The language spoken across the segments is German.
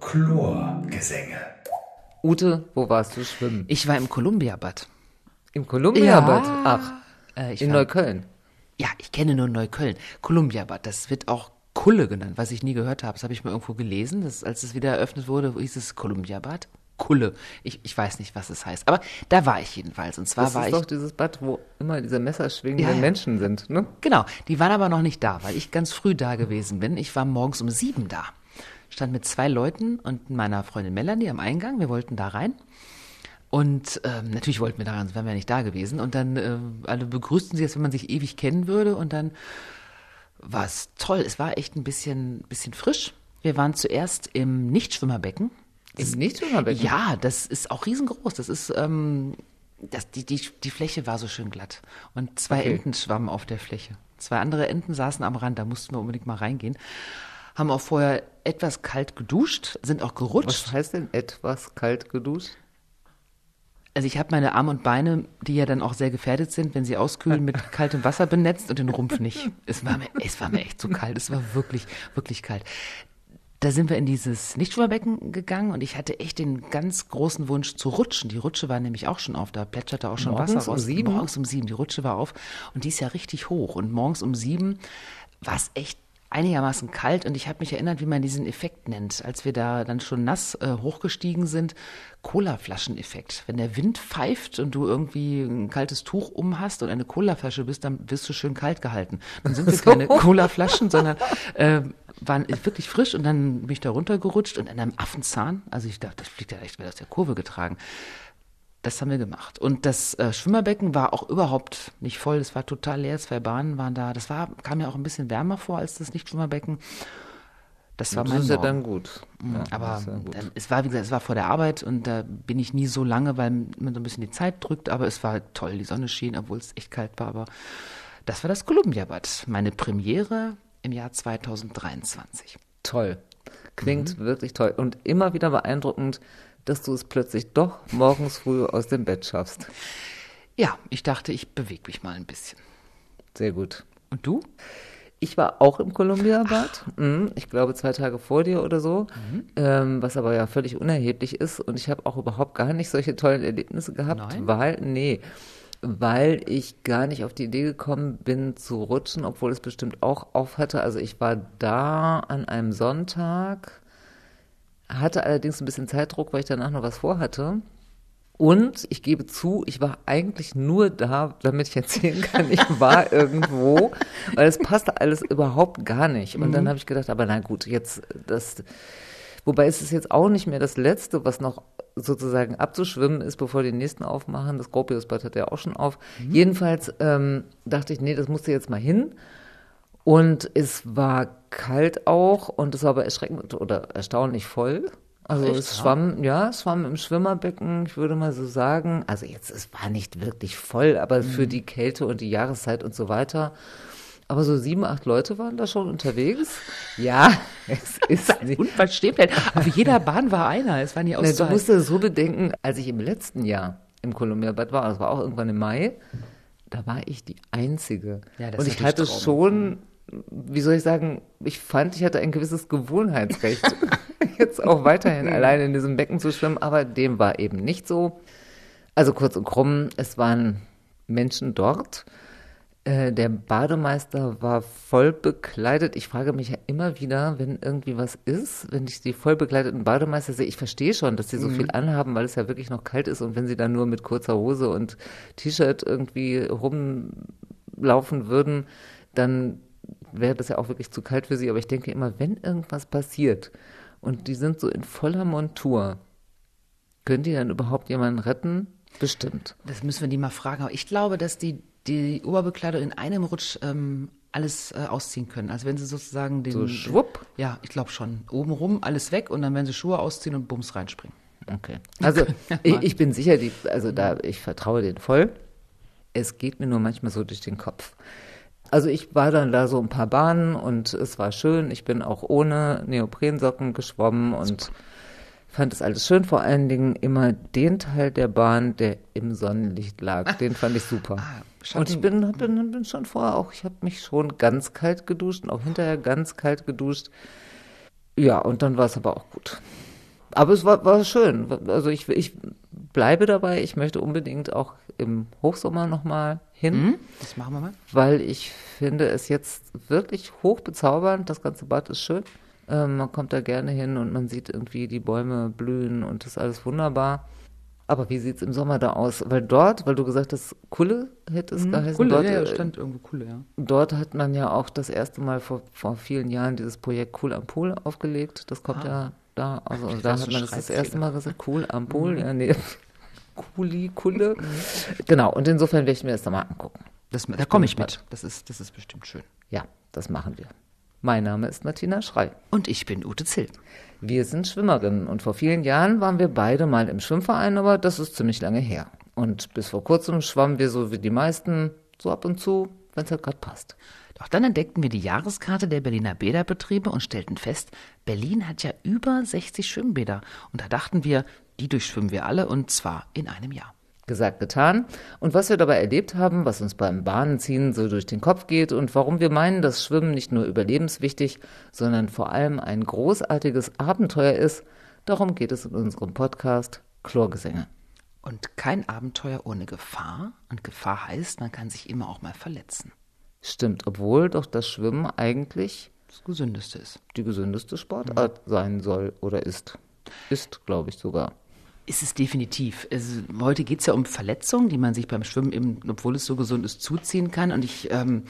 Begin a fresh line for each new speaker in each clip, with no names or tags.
Chlorgesänge.
Ute, wo warst du schwimmen?
Ich war im Columbia-Bad.
Im Columbia-Bad?
Ja.
Ach,
Äh, ich
in
war-
Neukölln.
Ja, ich kenne nur Neukölln. Columbia-Bad, das wird auch Kulle genannt, was ich nie gehört habe. Das habe ich mal irgendwo gelesen. Das, als es wieder eröffnet wurde, hieß es Columbia-Bad. Kulle. Ich, ich weiß nicht, was es heißt. Aber da war ich jedenfalls. Und zwar
Das
war
ist
ich.
doch dieses Bad, wo immer diese messerschwingenden
Ja, ja.
Menschen sind, ne?
Genau, die waren aber noch nicht da, weil ich ganz früh da gewesen bin. Ich war morgens um sieben da. Stand mit zwei Leuten und meiner Freundin Melanie am Eingang. Wir wollten da rein. Und ähm, natürlich wollten wir da rein, sonst wären wir nicht da gewesen. Und dann äh, alle begrüßten sie, als wenn man sich ewig kennen würde. Und dann war es toll. Es war echt ein bisschen, bisschen frisch. Wir waren zuerst im Nichtschwimmerbecken.
Im Nichtschwimmerbecken?
Ja, das ist auch riesengroß. Das ist, ähm, das, die, die, die Fläche war so schön glatt. Und zwei
Okay.
Enten schwammen auf der Fläche. Zwei andere Enten saßen am Rand, da mussten wir unbedingt mal reingehen. Haben auch vorher etwas kalt geduscht, sind auch gerutscht.
Was heißt denn etwas kalt geduscht?
Also ich habe meine Arme und Beine, die ja dann auch sehr gefährdet sind, wenn sie auskühlen, mit kaltem Wasser benetzt und den Rumpf nicht. Es war mir, es war mir echt zu kalt. Es war wirklich, wirklich kalt. Da sind wir in dieses Nichtschwimmerbecken gegangen und ich hatte echt den ganz großen Wunsch zu rutschen. Die Rutsche war nämlich auch schon auf, da plätscherte auch schon
Morgens
Wasser
um
raus.
sieben?
Morgens um sieben, die Rutsche war auf und die ist ja richtig hoch. Und morgens um sieben war es echt einigermaßen kalt und ich habe mich erinnert, wie man diesen Effekt nennt, als wir da dann schon nass äh, hochgestiegen sind. Cola-Flaschen-Effekt. Wenn der Wind pfeift und du irgendwie ein kaltes Tuch um hast und eine Colaflasche bist, dann wirst du schön kalt gehalten. Dann sind wir keine Cola-Flaschen, sondern äh, waren wirklich frisch und dann bin ich da runtergerutscht und an einem Affenzahn, also ich dachte, das fliegt ja echt, wird aus der Kurve getragen. Das haben wir gemacht. Und das äh, Schwimmerbecken war auch überhaupt nicht voll. Es war total leer. Zwei Bahnen waren da. Das war, kam mir auch ein bisschen wärmer vor als das Nicht-Schwimmerbecken. Das war
Das
mein
ist ja dann gut. Ja,
Aber
ja gut.
dann, es war, wie gesagt, es war vor der Arbeit und da bin ich nie so lange, weil man so ein bisschen die Zeit drückt. Aber es war toll. Die Sonne schien, obwohl es echt kalt war. Aber das war das Columbia-Bad. Meine Premiere im Jahr 2023.
toll. Klingt
Mhm.
wirklich toll. Und immer wieder beeindruckend, dass du es plötzlich doch morgens früh aus dem Bett schaffst.
Ja, ich dachte, ich bewege mich mal ein bisschen.
Sehr gut.
Und du?
Ich war auch im Columbia-Bad. Mhm, Ich glaube, zwei Tage vor dir oder so.
Mhm.
Ähm, was aber ja völlig unerheblich ist. Und ich habe auch überhaupt gar nicht solche tollen Erlebnisse gehabt,
Nein?
weil, nee, weil ich gar nicht auf die Idee gekommen bin zu rutschen, obwohl es bestimmt auch auf hatte. Also ich war da an einem Sonntag, hatte allerdings ein bisschen Zeitdruck, weil ich danach noch was vorhatte. Und ich gebe zu, ich war eigentlich nur da, damit ich erzählen kann, ich war irgendwo, weil es passte alles überhaupt gar nicht. Und dann habe ich gedacht, aber na gut, jetzt das, wobei es ist jetzt auch nicht mehr das Letzte, was noch sozusagen abzuschwimmen ist, bevor die nächsten aufmachen. Das Gropiusbad hat ja auch schon auf. Jedenfalls ähm, dachte ich, nee, das musste jetzt mal hin. Und es war kalt auch und es war aber erschreckend oder erstaunlich voll. Also
Echt,
es
ja?
schwamm, ja, es schwamm im Schwimmerbecken, ich würde mal so sagen. Also jetzt, es war nicht wirklich voll, aber für
Mhm.
die Kälte und die Jahreszeit und so weiter. Aber so sieben, acht Leute waren da schon unterwegs. Ja, es ist.
Unverschämtheit. Auf jeder Bahn war einer. Es war nie
Ne, du
auszuhalten.
musst so bedenken, als ich im letzten Jahr im Columbia-Bad war, das war auch irgendwann im Mai, da war ich die Einzige.
Ja, das
und ich hatte schon, wie soll ich sagen, ich fand, ich hatte ein gewisses Gewohnheitsrecht, jetzt auch weiterhin alleine in diesem Becken zu schwimmen, aber dem war eben nicht so. Also kurz und krumm, es waren Menschen dort. Äh, Der Bademeister war voll bekleidet. Ich frage mich ja immer wieder, wenn irgendwie was ist, wenn ich die voll bekleideten Bademeister sehe. Ich verstehe schon, dass sie so viel anhaben, weil es ja wirklich noch kalt ist. Und wenn sie dann nur mit kurzer Hose und T-Shirt irgendwie rumlaufen würden, dann wäre das ja auch wirklich zu kalt für sie. Aber ich denke immer, wenn irgendwas passiert und die sind so in voller Montur, können die dann überhaupt jemanden retten? Bestimmt.
Das müssen wir die mal fragen. Aber ich glaube, dass die, die Oberbekleidung in einem Rutsch ähm, alles äh, ausziehen können. Also wenn sie sozusagen den.
So schwupp?
Ja, ich glaube schon. Obenrum alles weg und dann werden sie Schuhe ausziehen und Bums reinspringen.
Okay. Also ich, ich bin sicher, die, also da ich vertraue denen voll. Es geht mir nur manchmal so durch den Kopf. Also ich war dann da so ein paar Bahnen und es war schön. Ich bin auch ohne Neoprensocken geschwommen und fand es alles schön. Vor allen Dingen immer den Teil der Bahn, der im Sonnenlicht lag. Den fand ich super.
Schatten-
und ich bin, bin, bin schon vorher auch, ich habe mich schon ganz kalt geduscht und auch hinterher ganz kalt geduscht. Ja, und dann war es aber auch gut. Aber es war, war schön. Also ich, ich bleibe dabei. Ich möchte unbedingt auch im Hochsommer nochmal hin.
Mhm, das machen wir mal.
Weil ich finde es jetzt wirklich hochbezaubernd. Das ganze Bad ist schön. Ähm, man kommt da gerne hin und man sieht irgendwie die Bäume blühen und das ist alles wunderbar. Aber wie sieht es im Sommer da aus? Weil dort, weil du gesagt hast, Kulle hätte es mhm, geheißen.
Kulle,
dort,
ja, stand irgendwo Kulle, ja.
Dort hat man ja auch das erste Mal vor, vor vielen Jahren dieses Projekt Cool am Pool aufgelegt. Das kommt ah. ja da, also
ich
da hat man das das erste Mal gesagt, Cool am Pool,
Mhm.
ja, nee. Kuli, Kulle. Genau, und insofern werde ich mir das da mal angucken.
Das, da komme ich mit. Das ist, das ist bestimmt schön.
Ja, das machen wir. Mein Name ist Martina Schrei.
Und ich bin Ute Zill.
Wir sind Schwimmerinnen und vor vielen Jahren waren wir beide mal im Schwimmverein, aber das ist ziemlich lange her. Und bis vor kurzem schwammen wir so wie die meisten, so ab und zu, wenn es halt gerade passt.
Doch dann entdeckten wir die Jahreskarte der Berliner Bäderbetriebe und stellten fest, Berlin hat ja über 60 Schwimmbäder. Und da dachten wir, die durchschwimmen wir alle und zwar in einem Jahr.
Gesagt, getan. Und was wir dabei erlebt haben, was uns beim Bahnenziehen so durch den Kopf geht und warum wir meinen, dass Schwimmen nicht nur überlebenswichtig, sondern vor allem ein großartiges Abenteuer ist, darum geht es in unserem Podcast Chlorgesänge.
Und kein Abenteuer ohne Gefahr. Und Gefahr heißt, man kann sich immer auch mal verletzen.
Stimmt, obwohl doch das Schwimmen eigentlich
Das Gesündeste ist.
die gesündeste Sportart sein soll oder ist. Ist, glaube ich sogar.
Ist es definitiv. Es, heute geht es ja um Verletzungen, die man sich beim Schwimmen, eben, obwohl es so gesund ist, zuziehen kann. Und ich ähm,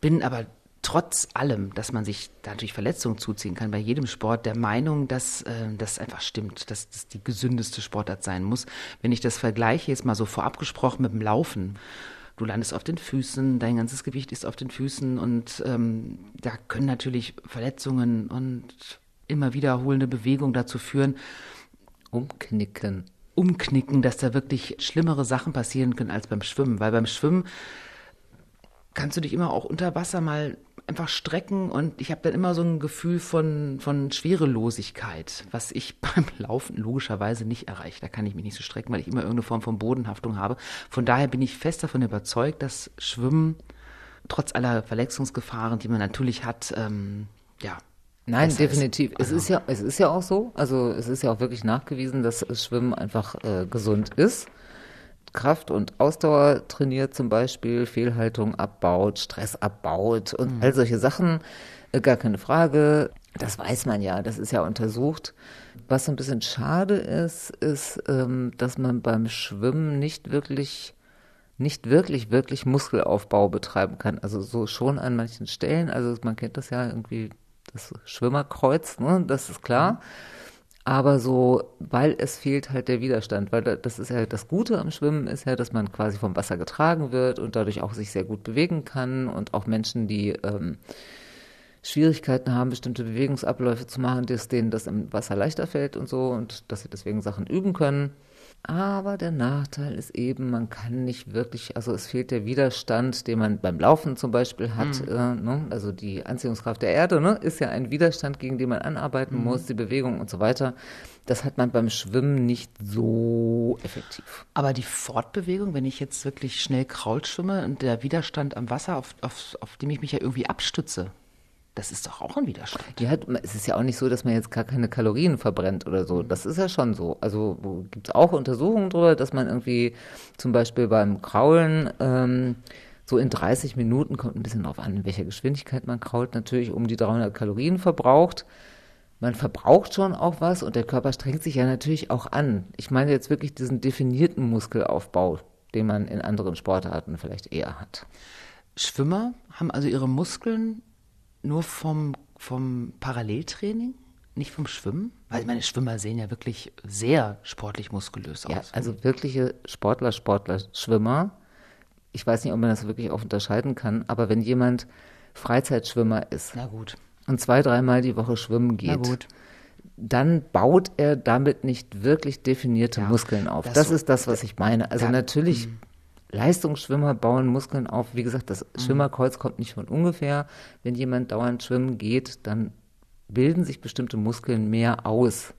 bin aber trotz allem, dass man sich dadurch Verletzungen zuziehen kann, bei jedem Sport der Meinung, dass äh, das einfach stimmt, dass das die gesündeste Sportart sein muss. Wenn ich das vergleiche, jetzt mal so vorab gesprochen mit dem Laufen. Du landest auf den Füßen, dein ganzes Gewicht ist auf den Füßen und ähm, da können natürlich Verletzungen und immer wiederholende Bewegungen dazu führen,
Umknicken.
umknicken, dass da wirklich schlimmere Sachen passieren können als beim Schwimmen. Weil beim Schwimmen kannst du dich immer auch unter Wasser mal einfach strecken und ich habe dann immer so ein Gefühl von, von Schwerelosigkeit, was ich beim Laufen logischerweise nicht erreiche. Da kann ich mich nicht so strecken, weil ich immer irgendeine Form von Bodenhaftung habe. Von daher bin ich fest davon überzeugt, dass Schwimmen trotz aller Verletzungsgefahren, die man natürlich hat, ähm, ja,
Nein,
besser ist.
definitiv. Es
Also-
ist ja, es ist ja auch so. Also es ist ja auch wirklich nachgewiesen, dass Schwimmen einfach äh, gesund ist. Kraft und Ausdauer trainiert zum Beispiel, Fehlhaltung abbaut, Stress abbaut und all solche Sachen. Äh, gar keine Frage. Das weiß man ja, das ist ja untersucht. Was so ein bisschen schade ist, ist, ähm, dass man beim Schwimmen nicht wirklich nicht wirklich, wirklich Muskelaufbau betreiben kann. Also so schon an manchen Stellen. Also man kennt das ja irgendwie, das Schwimmerkreuz, ne? das ist klar. Aber so, weil es fehlt halt der Widerstand, weil da- das ist ja das Gute am Schwimmen ist ja, dass man quasi vom Wasser getragen wird und dadurch auch sich sehr gut bewegen kann und auch Menschen, die ähm, Schwierigkeiten haben, bestimmte Bewegungsabläufe zu machen, dass denen das im Wasser leichter fällt und so und dass sie deswegen Sachen üben können. Aber der Nachteil ist eben, man kann nicht wirklich, also es fehlt der Widerstand, den man beim Laufen zum Beispiel hat. Äh, ne? Also die Anziehungskraft der Erde ne? ist ja ein Widerstand, gegen den man anarbeiten muss, die Bewegung und so weiter. Das hat man beim Schwimmen nicht so effektiv.
Aber die Fortbewegung, wenn ich jetzt wirklich schnell Kraul schwimme und der Widerstand am Wasser, auf, auf, auf dem ich mich ja irgendwie abstütze, das ist doch auch ein Widerstand.
Ja, es ist ja auch nicht so, dass man jetzt gar keine Kalorien verbrennt oder so. Das ist ja schon so. Also gibt es auch Untersuchungen darüber, dass man irgendwie zum Beispiel beim Kraulen ähm, so in 30 Minuten, kommt ein bisschen drauf an, in welcher Geschwindigkeit man krault, natürlich um die 300 Kalorien verbraucht. Man verbraucht schon auch was und der Körper strengt sich ja natürlich auch an. Ich meine jetzt wirklich diesen definierten Muskelaufbau, den man in anderen Sportarten vielleicht eher hat.
Schwimmer haben also ihre Muskeln nur vom, vom Paralleltraining, nicht vom Schwimmen? Weil meine Schwimmer sehen ja wirklich sehr sportlich muskulös aus.
Ja, also wirkliche Sportler, Sportler, Schwimmer. Ich weiß nicht, ob man das wirklich auch unterscheiden kann, aber wenn jemand Freizeitschwimmer ist und zwei, dreimal die Woche schwimmen geht, dann baut er damit nicht wirklich definierte
Ja,
Muskeln auf.
das
Das, ist das, was ich meine. Also
da-
natürlich, Leistungsschwimmer bauen Muskeln auf. Wie gesagt, das Schwimmerkreuz kommt nicht von ungefähr. Wenn jemand dauernd schwimmen geht, dann bilden sich bestimmte Muskeln mehr aus.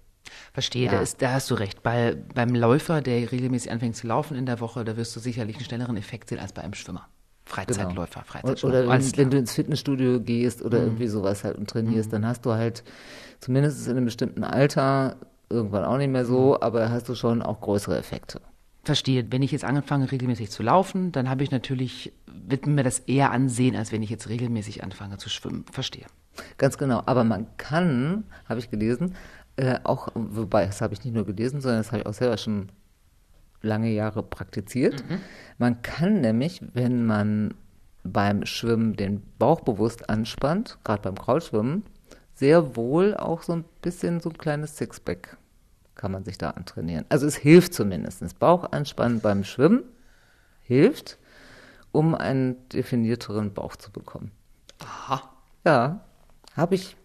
Verstehe,
Ja.
da, ist, da hast du recht. Bei, beim Läufer, der regelmäßig anfängt zu laufen in der Woche, da wirst du sicherlich einen schnelleren Effekt sehen als bei einem Schwimmer. Freizeitläufer,
Oder,
Freizeitschwimmer.
oder
Alles
wenn, wenn du ins Fitnessstudio gehst oder irgendwie sowas halt und trainierst, dann hast du halt zumindest in einem bestimmten Alter, irgendwann auch nicht mehr so, aber hast du schon auch größere Effekte.
Verstehe. Wenn ich jetzt anfange, regelmäßig zu laufen, dann habe ich natürlich, wird mir das eher ansehen, als wenn ich jetzt regelmäßig anfange zu schwimmen. Verstehe.
Ganz genau. Aber man kann, habe ich gelesen, äh, auch, wobei, das habe ich nicht nur gelesen, sondern das habe ich auch selber schon lange Jahre praktiziert. Man kann nämlich, wenn man beim Schwimmen den Bauch bewusst anspannt, gerade beim Kraulschwimmen, sehr wohl auch so ein bisschen so ein kleines Sixpack kann man sich da antrainieren. Also es hilft zumindest. Bauch anspannen beim Schwimmen hilft, um einen definierteren Bauch zu bekommen.
Aha.
Ja, habe ich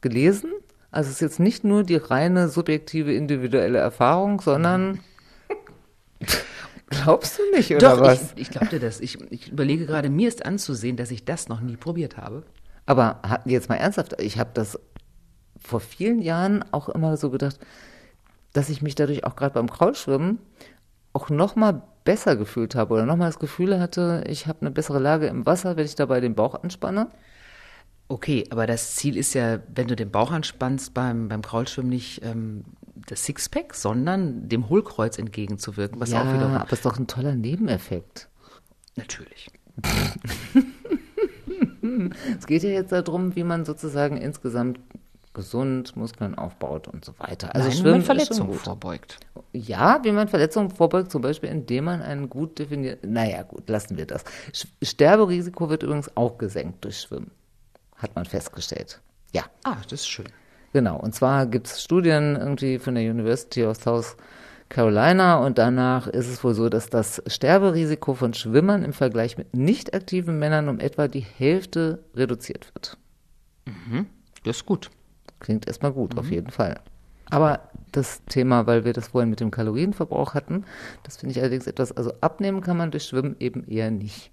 gelesen. Also es ist jetzt nicht nur die reine subjektive individuelle Erfahrung, sondern glaubst du nicht oder
Doch,
was?
ich, ich glaube dir das. Ich, ich überlege gerade, mir ist anzusehen, dass ich das noch nie probiert habe.
Aber jetzt mal ernsthaft, ich habe das vor vielen Jahren auch immer so gedacht, dass ich mich dadurch auch gerade beim Kraulschwimmen auch noch mal besser gefühlt habe oder noch mal das Gefühl hatte, ich habe eine bessere Lage im Wasser, wenn ich dabei den Bauch anspanne.
Okay, aber das Ziel ist ja, wenn du den Bauch anspannst beim, beim Kraulschwimmen, nicht ähm, das Sixpack, sondern dem Hohlkreuz entgegenzuwirken, was
ja,
auch wiederum.
aber ist doch ein toller Nebeneffekt.
Natürlich.
Es geht ja jetzt darum, wie man sozusagen insgesamt gesund Muskeln aufbaut und so weiter. Also
Nein,
Schwimmen
man
ist schon
Verletzungen vorbeugt.
Ja, wie man Verletzungen vorbeugt, zum Beispiel indem man einen gut definierten, naja gut, lassen wir das. Sterberisiko wird übrigens auch gesenkt durch Schwimmen, hat man festgestellt. Ja,
Ah, das ist schön.
genau. Und zwar gibt es Studien irgendwie von der University of South Carolina und danach ist es wohl so, dass das Sterberisiko von Schwimmern im Vergleich mit nicht aktiven Männern um etwa die Hälfte reduziert wird.
Das ist gut.
Klingt erstmal gut, auf jeden Fall. Aber das Thema, weil wir das vorhin mit dem Kalorienverbrauch hatten, das finde ich allerdings etwas, also abnehmen kann man durch Schwimmen eben eher nicht.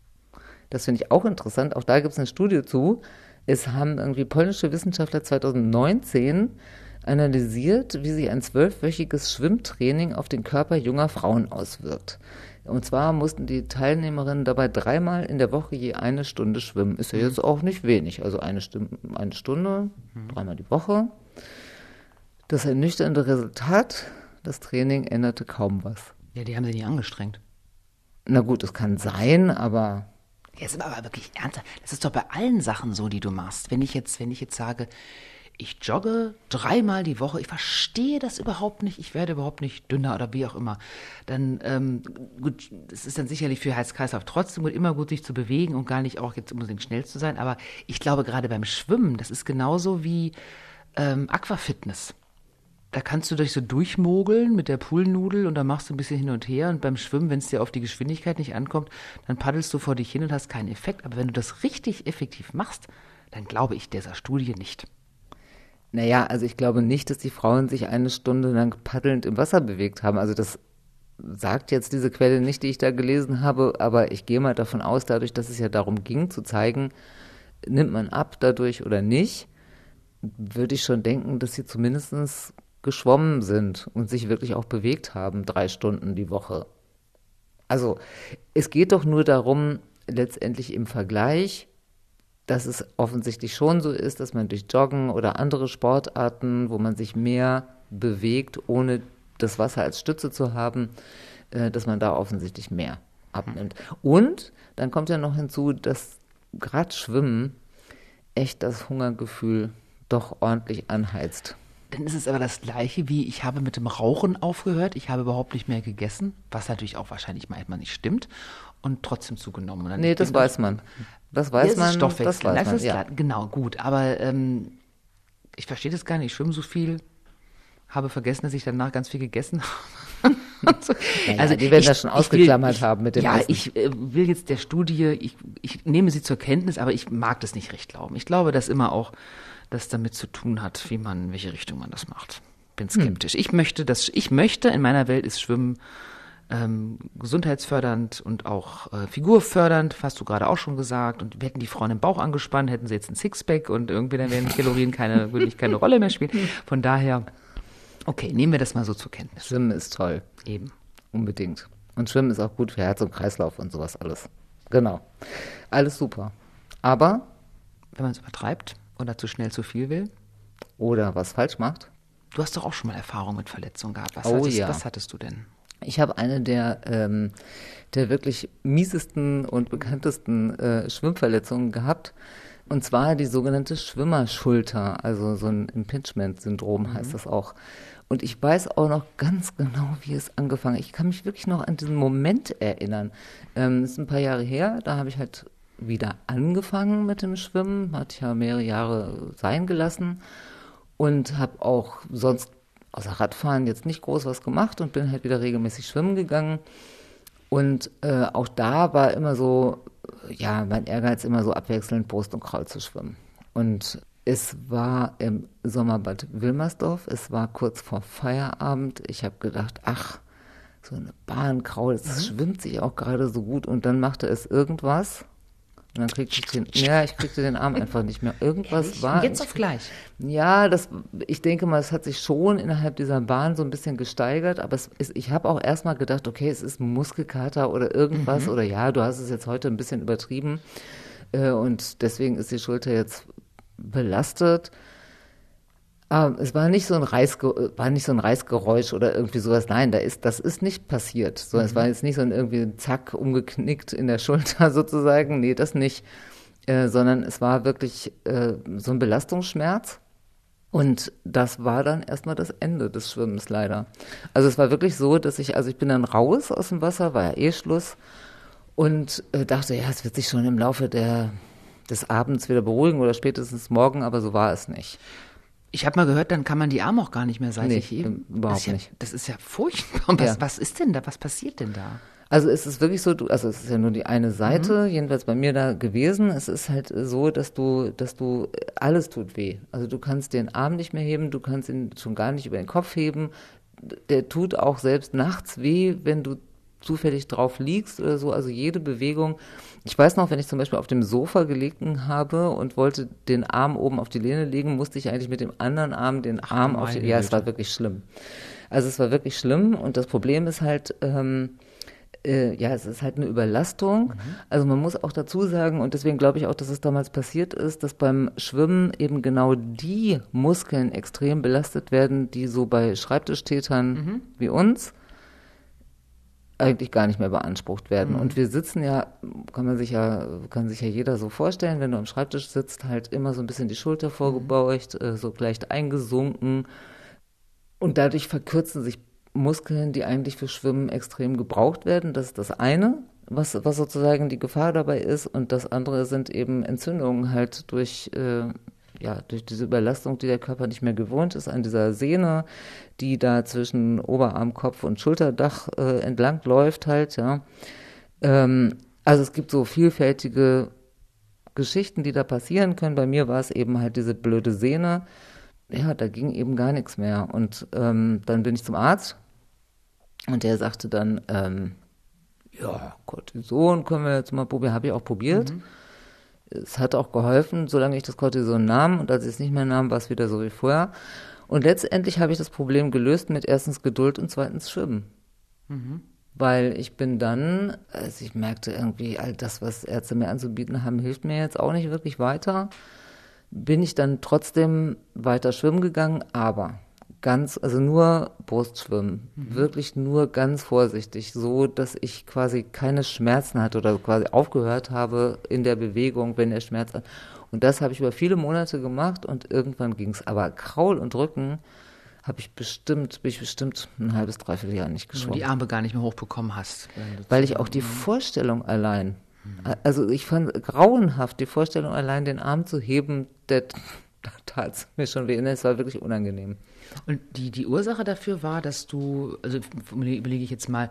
Das finde ich auch interessant. Auch da gibt es eine Studie zu. Es haben irgendwie polnische Wissenschaftler 2019 analysiert, wie sich ein zwölfwöchiges Schwimmtraining auf den Körper junger Frauen auswirkt. Und zwar mussten die Teilnehmerinnen dabei dreimal in der Woche je eine Stunde schwimmen. Ist ja jetzt auch nicht wenig. Also eine, Stunde, eine Stunde, dreimal die Woche. Das ernüchternde Resultat, das Training änderte kaum was.
Ja, die haben sich nicht angestrengt.
Na gut, es kann sein, aber
Ja, ist aber wirklich ernsthaft. Das ist doch bei allen Sachen so, die du machst. Wenn ich jetzt, wenn ich jetzt sage, ich jogge dreimal die Woche, ich verstehe das überhaupt nicht, ich werde überhaupt nicht dünner oder wie auch immer, dann, ähm, gut, es ist dann sicherlich für Herz-Kreislauf trotzdem gut, immer gut, sich zu bewegen und gar nicht auch jetzt unbedingt schnell zu sein, aber ich glaube gerade beim Schwimmen, das ist genauso wie ähm, Aquafitness. Da kannst du dich so durchmogeln mit der Poolnudel und dann machst du ein bisschen hin und her und beim Schwimmen, wenn es dir auf die Geschwindigkeit nicht ankommt, dann paddelst du vor dich hin und hast keinen Effekt. Aber wenn du das richtig effektiv machst, dann glaube ich dieser Studie nicht.
Naja, also ich glaube nicht, dass die Frauen sich eine Stunde lang paddelnd im Wasser bewegt haben. Also das sagt jetzt diese Quelle nicht, die ich da gelesen habe, aber ich gehe mal davon aus, dadurch, dass es ja darum ging, zu zeigen, nimmt man ab dadurch oder nicht, würde ich schon denken, dass sie zumindest geschwommen sind und sich wirklich auch bewegt haben, drei Stunden die Woche. Also es geht doch nur darum, letztendlich im Vergleich, dass es offensichtlich schon so ist, dass man durch Joggen oder andere Sportarten, wo man sich mehr bewegt, ohne das Wasser als Stütze zu haben, äh, dass man da offensichtlich mehr abnimmt. Und dann kommt ja noch hinzu, dass gerade Schwimmen echt das Hungergefühl doch ordentlich anheizt.
Dann ist es aber das gleiche wie, ich habe mit dem Rauchen aufgehört, ich habe überhaupt nicht mehr gegessen, was natürlich auch wahrscheinlich manchmal nicht stimmt und trotzdem zugenommen. Und
Nee, das weiß man. Das weiß
Ja, es
man.
ist Stoffwechsel,
das weiß
das
man,
ist
ja.
klar. Genau, gut. Aber ähm, ich verstehe das gar nicht. Ich schwimme so viel, habe vergessen, dass ich danach ganz viel gegessen habe. Also,
Naja, die werden das schon ausgeklammert
ich,
haben mit dem
Ja,
Essen.
ich äh, will jetzt der Studie, ich, ich nehme sie zur Kenntnis, aber ich mag das nicht recht glauben. Ich glaube, dass immer auch das damit zu tun hat, wie man, in welche Richtung man das macht. Bin
Hm.
skeptisch. Ich möchte, dass ich möchte, in meiner Welt ist Schwimmen ähm, gesundheitsfördernd und auch äh, figurfördernd, hast du gerade auch schon gesagt. Und hätten die Frauen den Bauch angespannt, hätten sie jetzt ein Sixpack und irgendwie dann wären Kalorien keine, wirklich keine Rolle mehr spielen. Von daher, okay, nehmen wir das mal so zur Kenntnis.
Schwimmen ist toll.
Eben.
Unbedingt. Und Schwimmen ist auch gut für Herz und Kreislauf und sowas alles. Genau. Alles super. Aber
Wenn man es übertreibt oder zu schnell zu viel will.
oder was falsch macht.
Du hast doch auch schon mal Erfahrung mit Verletzungen gehabt. Was,
Oh
hattest,
ja.
was hattest du denn?
Ich habe eine der, ähm, der wirklich miesesten und bekanntesten äh, Schwimmverletzungen gehabt. Und zwar die sogenannte Schwimmerschulter, also so ein Impingement-Syndrom heißt das auch. Und ich weiß auch noch ganz genau, wie es angefangen hat. Ich kann mich wirklich noch an diesen Moment erinnern. Ähm, das ist ein paar Jahre her, da habe ich halt wieder angefangen mit dem Schwimmen, hatte ich ja mehrere Jahre sein gelassen und habe auch sonst außer Radfahren jetzt nicht groß was gemacht und bin halt wieder regelmäßig schwimmen gegangen. Und äh, auch da war immer so, ja, mein Ehrgeiz immer so abwechselnd Brust und Kraul zu schwimmen. Und es war im Sommerbad Wilmersdorf, es war kurz vor Feierabend. Ich habe gedacht, ach, so eine Bahn Kraul, das schwimmt sich auch gerade so gut. Und dann machte es irgendwas. Und dann kriegte ich den, ja, ich kriegte den Arm einfach nicht mehr. Irgendwas war.
Und jetzt auf gleich.
ja, das, ich denke mal, es hat sich schon innerhalb dieser Bahn so ein bisschen gesteigert, aber es ist, ich habe auch erstmal gedacht, okay, es ist Muskelkater oder irgendwas oder ja, du hast es jetzt heute ein bisschen übertrieben äh, und deswegen ist die Schulter jetzt belastet. Ähm, es war nicht so ein Reißge war nicht so ein Reißgeräusch oder irgendwie sowas. Nein, da ist, das ist nicht passiert. So, Es war jetzt nicht so ein irgendwie ein Zack umgeknickt in der Schulter sozusagen. Nee, das nicht. Äh, sondern es war wirklich äh, so ein Belastungsschmerz. Und das war dann erstmal das Ende des Schwimmens leider. Also es war wirklich so, dass ich, also ich bin dann raus aus dem Wasser, war ja eh Schluss und äh, dachte, ja, es wird sich schon im Laufe der, des Abends wieder beruhigen oder spätestens morgen, aber so war es nicht.
Ich habe mal gehört, dann kann man die Arme auch gar nicht mehr seitlich
Nee,
heben.
überhaupt
das ist ja,
nicht.
Das ist ja furchtbar. Was,
Ja.
was ist denn da? Was passiert denn da?
Also es ist wirklich so, du, also es ist ja nur die eine Seite, jedenfalls bei mir da gewesen. Es ist halt so, dass du, dass du alles tut weh. Also du kannst den Arm nicht mehr heben, du kannst ihn schon gar nicht über den Kopf heben. Der tut auch selbst nachts weh, wenn du zufällig drauf liegst oder so. Also jede Bewegung. Ich weiß noch, wenn ich zum Beispiel auf dem Sofa gelegen habe und wollte den Arm oben auf die Lehne legen, musste ich eigentlich mit dem anderen Arm den Arm auf die.
meine
Ja, es
Güte.
war wirklich schlimm. Also es war wirklich schlimm und das Problem ist halt, ähm, äh, ja, es ist halt eine Überlastung. Also man muss auch dazu sagen, und deswegen glaube ich auch, dass es damals passiert ist, dass beim Schwimmen eben genau die Muskeln extrem belastet werden, die so bei Schreibtischtätern wie uns eigentlich gar nicht mehr beansprucht werden. Und wir sitzen ja, kann man sich ja, kann sich ja jeder so vorstellen, wenn du am Schreibtisch sitzt, halt immer so ein bisschen die Schulter vorgebeugt, äh, so leicht eingesunken. Und dadurch verkürzen sich Muskeln, die eigentlich für Schwimmen extrem gebraucht werden. Das ist das eine, was, was sozusagen die Gefahr dabei ist. Und das andere sind eben Entzündungen halt durch, äh, ja, durch diese Überlastung, die der Körper nicht mehr gewohnt ist, an dieser Sehne, die da zwischen Oberarm, Kopf und Schulterdach äh, entlang läuft halt, ja. Ähm, also es gibt so vielfältige Geschichten, die da passieren können. Bei mir war es eben halt diese blöde Sehne. Ja, da ging eben gar nichts mehr. Und ähm, dann bin ich zum Arzt und der sagte dann, ähm, ja, Cortison können wir jetzt mal probieren. Habe ich auch probiert. Es hat auch geholfen, solange ich das Cortison nahm. Und als ich es nicht mehr nahm, war es wieder so wie vorher. Und letztendlich habe ich das Problem gelöst mit erstens Geduld und zweitens Schwimmen. Weil ich bin dann, also ich merkte irgendwie, all das, was Ärzte mir anzubieten haben, hilft mir jetzt auch nicht wirklich weiter. Bin ich dann trotzdem weiter schwimmen gegangen, aber ganz, also nur Brustschwimmen, wirklich nur ganz vorsichtig, so dass ich quasi keine Schmerzen hatte oder quasi aufgehört habe in der Bewegung, wenn der Schmerz. Und das habe ich über viele Monate gemacht und irgendwann ging es. Aber Kraul und Rücken habe ich bestimmt, bin ich bestimmt ein halbes, dreiviertel Jahr nicht
Wenn du
geschwommen.
die Arme gar nicht mehr hochbekommen hast. du-
Weil ich auch die Vorstellung allein, also ich fand grauenhaft, die Vorstellung allein, den Arm zu heben, der da tat es mir schon weh. Ne, Es war wirklich unangenehm.
Und die, die Ursache dafür war, dass du, also überlege ich jetzt mal,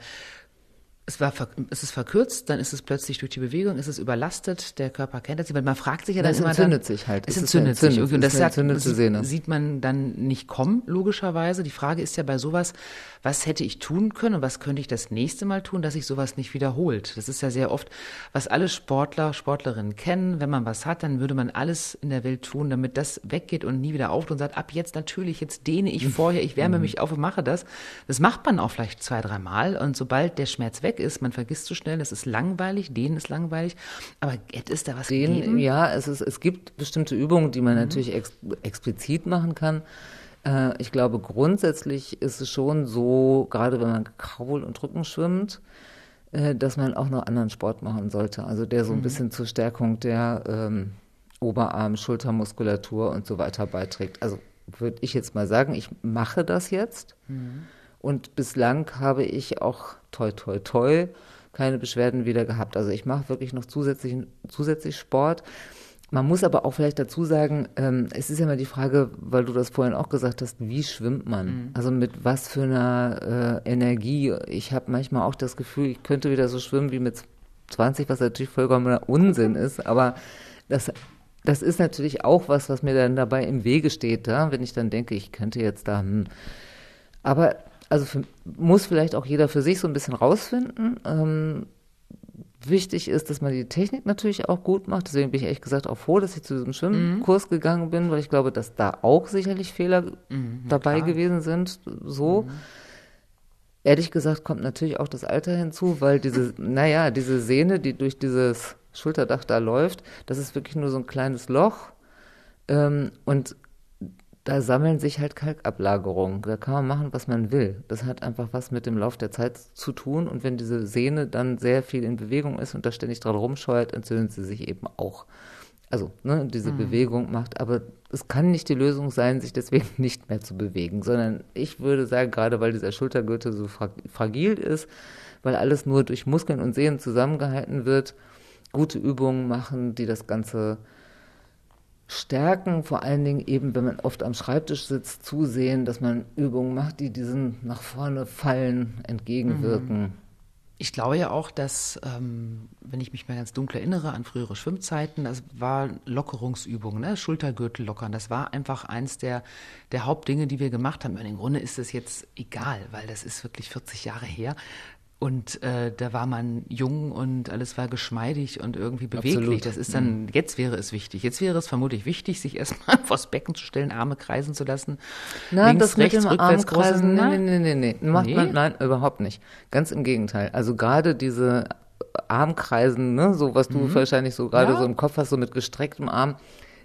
es, war, es ist verkürzt, dann ist es plötzlich durch die Bewegung, ist es überlastet, der Körper kennt das nicht, weil man fragt sich ja dann
Es
immer
entzündet
dann,
sich halt.
Es
Es ist
entzündet sich.
entzündet.
Und
Es
das sagt, sieht,
Sehne.
sieht man dann nicht kommen, logischerweise. Die Frage ist ja bei sowas, was hätte ich tun können und was könnte ich das nächste Mal tun, dass sich sowas nicht wiederholt? Das ist ja sehr oft, was alle Sportler, Sportlerinnen kennen. Wenn man was hat, dann würde man alles in der Welt tun, damit das weggeht und nie wieder auftritt und sagt, ab jetzt natürlich, jetzt dehne ich vorher, ich
Mhm.
wärme mich auf und mache das. Das macht man auch vielleicht zwei, dreimal und sobald der Schmerz weg weg ist, man vergisst zu schnell, es ist langweilig, denen ist langweilig. Aber hätte es da was
Den,
gegeben?
ja, es, ist, es gibt bestimmte Übungen, die man natürlich ex, explizit machen kann. Äh, ich glaube, grundsätzlich ist es schon so, gerade wenn man Kraul- und Rücken schwimmt, äh, dass man auch noch anderen Sport machen sollte. Also der so ein bisschen zur Stärkung der ähm, Oberarm, Schultermuskulatur und so weiter beiträgt. Also würde ich jetzt mal sagen, ich mache das jetzt. Und bislang habe ich auch toi toi toi keine Beschwerden wieder gehabt. Also ich mache wirklich noch zusätzlich, zusätzlich Sport. Man muss aber auch vielleicht dazu sagen, ähm, es ist ja immer die Frage, weil du das vorhin auch gesagt hast, wie schwimmt man? Also mit was für einer äh, Energie? Ich habe manchmal auch das Gefühl, ich könnte wieder so schwimmen wie mit 20, was natürlich vollkommener Unsinn ist, aber das, das ist natürlich auch was, was mir dann dabei im Wege steht, ja? wenn ich dann denke, ich könnte jetzt da, hm. aber also für, muss vielleicht auch jeder für sich so ein bisschen rausfinden. Ähm, wichtig ist, dass man die Technik natürlich auch gut macht. Deswegen bin ich ehrlich gesagt auch froh, dass ich zu diesem Schwimmkurs gegangen bin, weil ich glaube, dass da auch sicherlich Fehler dabei
klar.
gewesen sind. So. Ehrlich gesagt kommt natürlich auch das Alter hinzu, weil diese, naja, diese Sehne, die durch dieses Schulterdach da läuft, das ist wirklich nur so ein kleines Loch. Ähm, und da sammeln sich halt Kalkablagerungen. Da kann man machen, was man will. Das hat einfach was mit dem Lauf der Zeit zu tun. Und wenn diese Sehne dann sehr viel in Bewegung ist und da ständig dran rumscheuert, entzündet sie sich eben auch. Also, ne, diese Bewegung macht, aber es kann nicht die Lösung sein, sich deswegen nicht mehr zu bewegen, sondern ich würde sagen, gerade weil dieser Schultergürtel so fra fragil ist, weil alles nur durch Muskeln und Sehnen zusammengehalten wird, gute Übungen machen, die das Ganze stärken, vor allen Dingen eben, wenn man oft am Schreibtisch sitzt, zusehen, dass man Übungen macht, die diesen nach vorne fallen, entgegenwirken.
Ich glaube ja auch, dass, ähm, wenn ich mich mal ganz dunkel erinnere an frühere Schwimmzeiten, das war Lockerungsübungen, ne? Schultergürtel lockern. Das war einfach eins der, der Hauptdinge, die wir gemacht haben. Und im Grunde ist es jetzt egal, weil das ist wirklich 40 Jahre her. Und äh, da war man jung und alles war geschmeidig und irgendwie beweglich.
Absolut.
Das ist dann, jetzt wäre es wichtig. Jetzt wäre es vermutlich wichtig, sich erstmal vors Becken zu stellen, Arme kreisen zu lassen.
Na,
Links,
das
rechts, rückwärts,
Armkreisen,
große-
nee, nee, nee, nee. Macht
Nee?
man, nein, überhaupt nicht. Ganz im Gegenteil. Also gerade diese Armkreisen, ne, so was du wahrscheinlich so gerade
Ja.
so im Kopf hast, so mit gestrecktem Arm.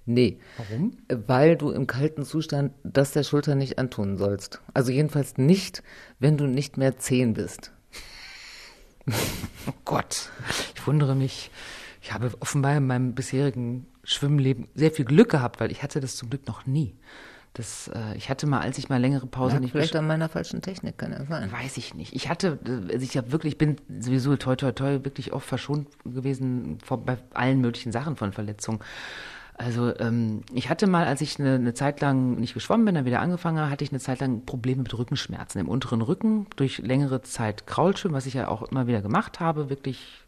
Nee.
Warum?
Weil du im kalten Zustand das der Schulter nicht antun sollst. Also jedenfalls nicht, wenn du nicht mehr zehn bist.
Oh Gott, ich wundere mich. Ich habe offenbar in meinem bisherigen Schwimmleben sehr viel Glück gehabt, weil ich hatte das zum Glück noch nie. Das, äh, ich hatte mal, als ich mal längere Pause
Lag
nicht
vielleicht an meiner falschen Technik, kann ja sein.
Weiß ich nicht. Ich hatte, äh, also ich habe wirklich, bin sowieso toi toi toi wirklich oft verschont gewesen vor, bei allen möglichen Sachen von Verletzungen. Also ähm, ich hatte mal, als ich eine, eine Zeit lang nicht geschwommen bin, dann wieder angefangen habe, hatte ich eine Zeit lang Probleme mit Rückenschmerzen im unteren Rücken durch längere Zeit Kraulschwimmen, was ich ja auch immer wieder gemacht habe, wirklich